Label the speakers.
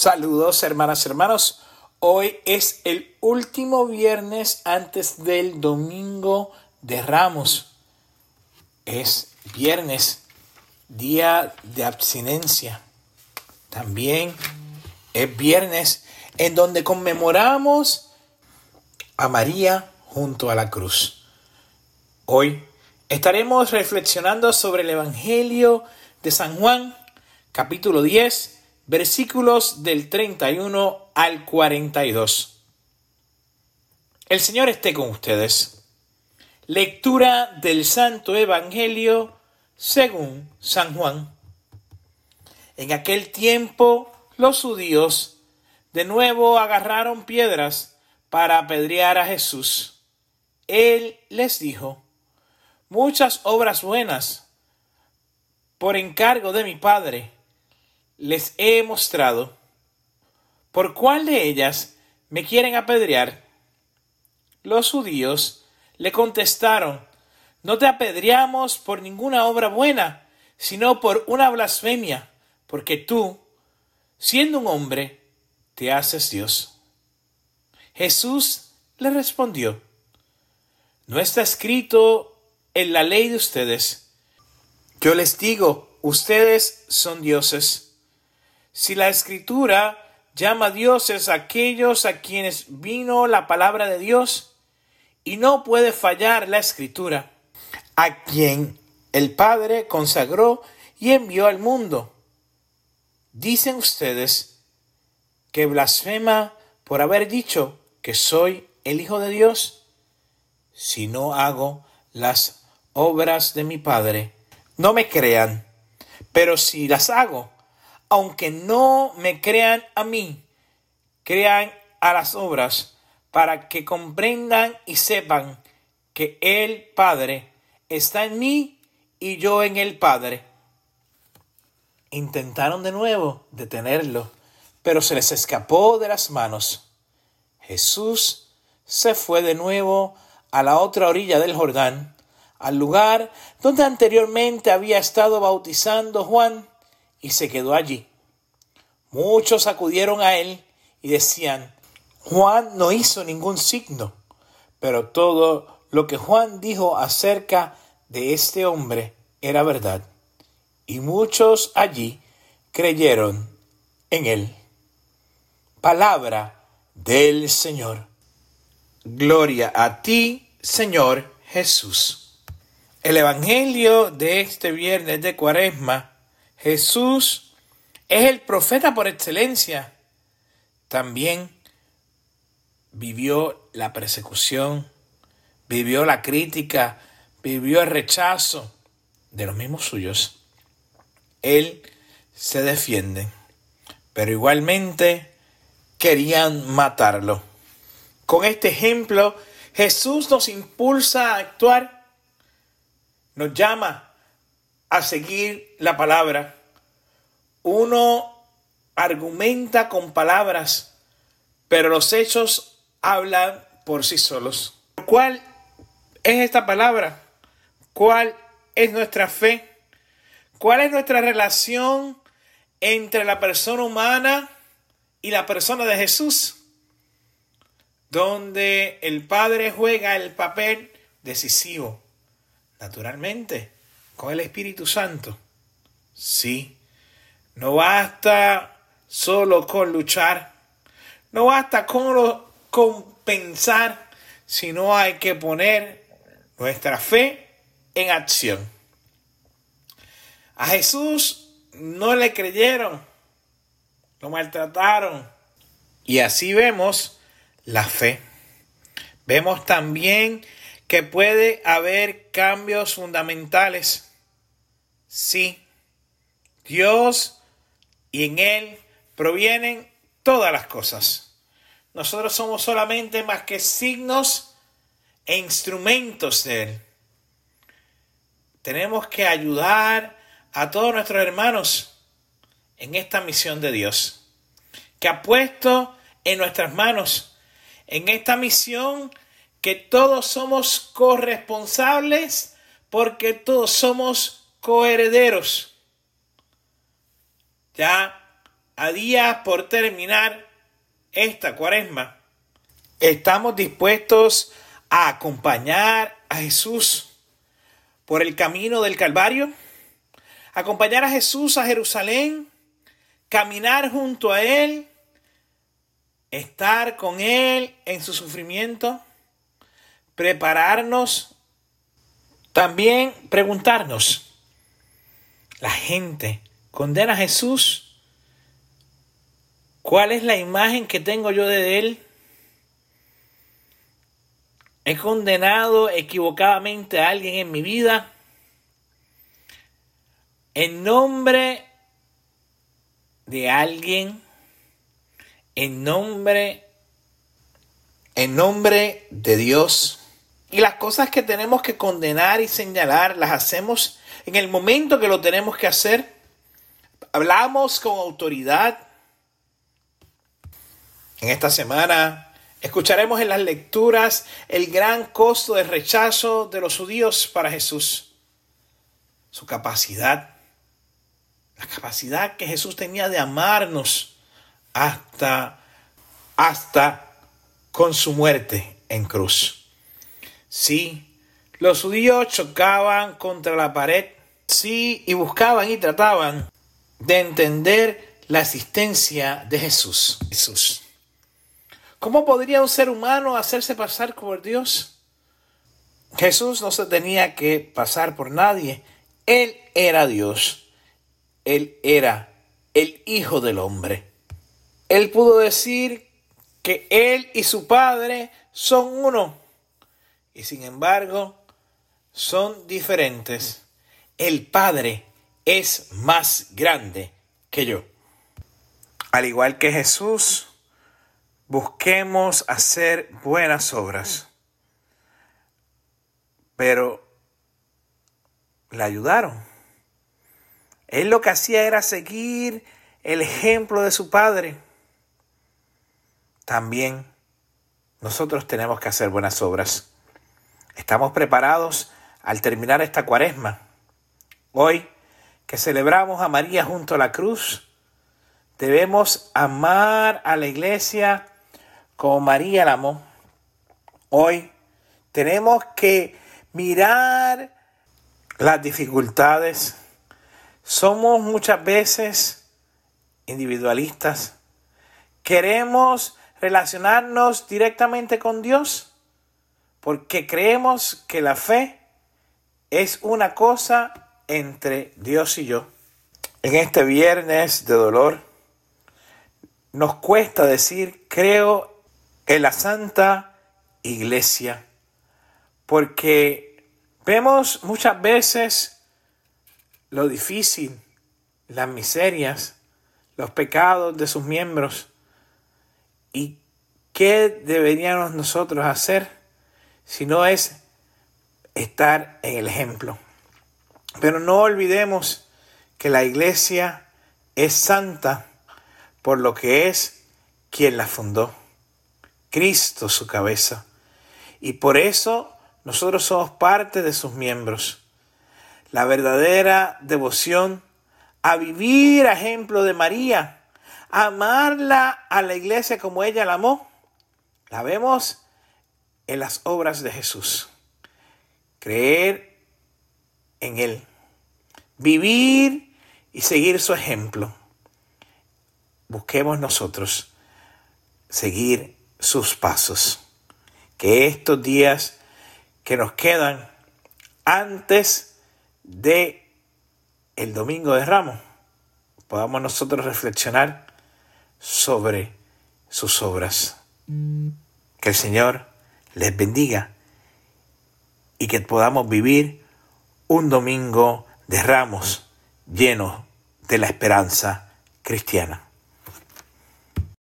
Speaker 1: Saludos hermanas hermanos. Hoy es el último viernes antes del domingo de Ramos. Es viernes, día de abstinencia. También es viernes en donde conmemoramos a María junto a la cruz. Hoy estaremos reflexionando sobre el Evangelio de San Juan, capítulo 10 versículos del 31 al 42. El Señor esté con ustedes. Lectura del Santo Evangelio según San Juan. En aquel tiempo los judíos de nuevo agarraron piedras para apedrear a Jesús. Él les dijo, muchas obras buenas por encargo de mi Padre les he mostrado, ¿por cuál de ellas me quieren apedrear? Los judíos le contestaron, no te apedreamos por ninguna obra buena, sino por una blasfemia, porque tú, siendo un hombre, te haces Dios. Jesús le respondió, no está escrito en la ley de ustedes. Yo les digo, ustedes son dioses. Si la escritura llama dioses a aquellos a quienes vino la palabra de Dios, y no puede fallar la escritura, a quien el Padre consagró y envió al mundo. Dicen ustedes que blasfema por haber dicho que soy el Hijo de Dios, si no hago las obras de mi Padre. No me crean, pero si las hago, aunque no me crean a mí, crean a las obras para que comprendan y sepan que el Padre está en mí y yo en el Padre. Intentaron de nuevo detenerlo, pero se les escapó de las manos. Jesús se fue de nuevo a la otra orilla del Jordán, al lugar donde anteriormente había estado bautizando Juan y se quedó allí. Muchos acudieron a él y decían, Juan no hizo ningún signo, pero todo lo que Juan dijo acerca de este hombre era verdad. Y muchos allí creyeron en él. Palabra del Señor. Gloria a ti, Señor Jesús. El Evangelio de este viernes de Cuaresma Jesús es el profeta por excelencia. También vivió la persecución, vivió la crítica, vivió el rechazo de los mismos suyos. Él se defiende, pero igualmente querían matarlo. Con este ejemplo, Jesús nos impulsa a actuar, nos llama a seguir la palabra. Uno argumenta con palabras, pero los hechos hablan por sí solos. ¿Cuál es esta palabra? ¿Cuál es nuestra fe? ¿Cuál es nuestra relación entre la persona humana y la persona de Jesús? Donde el Padre juega el papel decisivo, naturalmente con el Espíritu Santo. Sí, no basta solo con luchar, no basta con, con pensar, sino hay que poner nuestra fe en acción. A Jesús no le creyeron, lo maltrataron. Y así vemos la fe. Vemos también que puede haber cambios fundamentales Sí, Dios y en Él provienen todas las cosas. Nosotros somos solamente más que signos e instrumentos de Él. Tenemos que ayudar a todos nuestros hermanos en esta misión de Dios, que ha puesto en nuestras manos, en esta misión que todos somos corresponsables porque todos somos coherederos. Ya a días por terminar esta cuaresma, estamos dispuestos a acompañar a Jesús por el camino del Calvario, acompañar a Jesús a Jerusalén, caminar junto a Él, estar con Él en su sufrimiento, prepararnos, también preguntarnos, la gente condena a Jesús ¿Cuál es la imagen que tengo yo de él? ¿He condenado equivocadamente a alguien en mi vida? En nombre de alguien, en nombre, en nombre de Dios. Y las cosas que tenemos que condenar y señalar las hacemos en el momento que lo tenemos que hacer. Hablamos con autoridad en esta semana escucharemos en las lecturas el gran costo de rechazo de los judíos para Jesús, su capacidad, la capacidad que Jesús tenía de amarnos hasta, hasta con su muerte en cruz. Sí, los judíos chocaban contra la pared, sí, y buscaban y trataban de entender la existencia de Jesús. Jesús. ¿Cómo podría un ser humano hacerse pasar por Dios? Jesús no se tenía que pasar por nadie. Él era Dios. Él era el Hijo del Hombre. Él pudo decir que Él y su Padre son uno. Y sin embargo, son diferentes. El Padre es más grande que yo. Al igual que Jesús, busquemos hacer buenas obras. Pero le ayudaron. Él lo que hacía era seguir el ejemplo de su padre. También nosotros tenemos que hacer buenas obras. Estamos preparados al terminar esta cuaresma. Hoy que celebramos a María junto a la cruz, debemos amar a la iglesia como María la amó. Hoy tenemos que mirar las dificultades. Somos muchas veces individualistas. Queremos relacionarnos directamente con Dios porque creemos que la fe es una cosa entre Dios y yo. En este viernes de dolor nos cuesta decir creo en la Santa Iglesia, porque vemos muchas veces lo difícil, las miserias, los pecados de sus miembros y qué deberíamos nosotros hacer si no es estar en el ejemplo. Pero no olvidemos que la iglesia es santa por lo que es quien la fundó. Cristo su cabeza. Y por eso nosotros somos parte de sus miembros. La verdadera devoción a vivir a ejemplo de María, a amarla a la iglesia como ella la amó, la vemos en las obras de Jesús. Creer en Él, vivir y seguir su ejemplo. Busquemos nosotros seguir sus pasos. Que estos días que nos quedan antes de el domingo de Ramos podamos nosotros reflexionar sobre sus obras. Que el Señor les bendiga y que podamos vivir un domingo de ramos lleno de la esperanza cristiana.